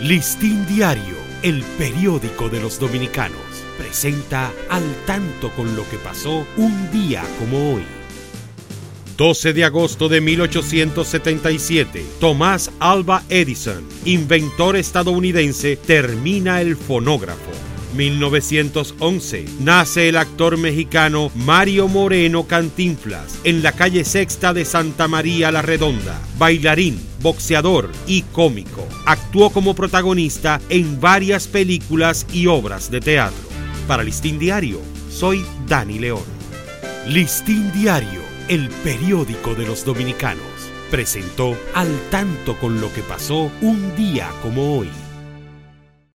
Listín Diario, el periódico de los dominicanos, presenta al tanto con lo que pasó un día como hoy. 12 de agosto de 1877, Tomás Alba Edison, inventor estadounidense, termina el fonógrafo. 1911, nace el actor mexicano Mario Moreno Cantinflas en la calle Sexta de Santa María la Redonda, bailarín, boxeador y cómico. Actuó como protagonista en varias películas y obras de teatro. Para Listín Diario, soy Dani León. Listín Diario, el periódico de los dominicanos, presentó al tanto con lo que pasó un día como hoy.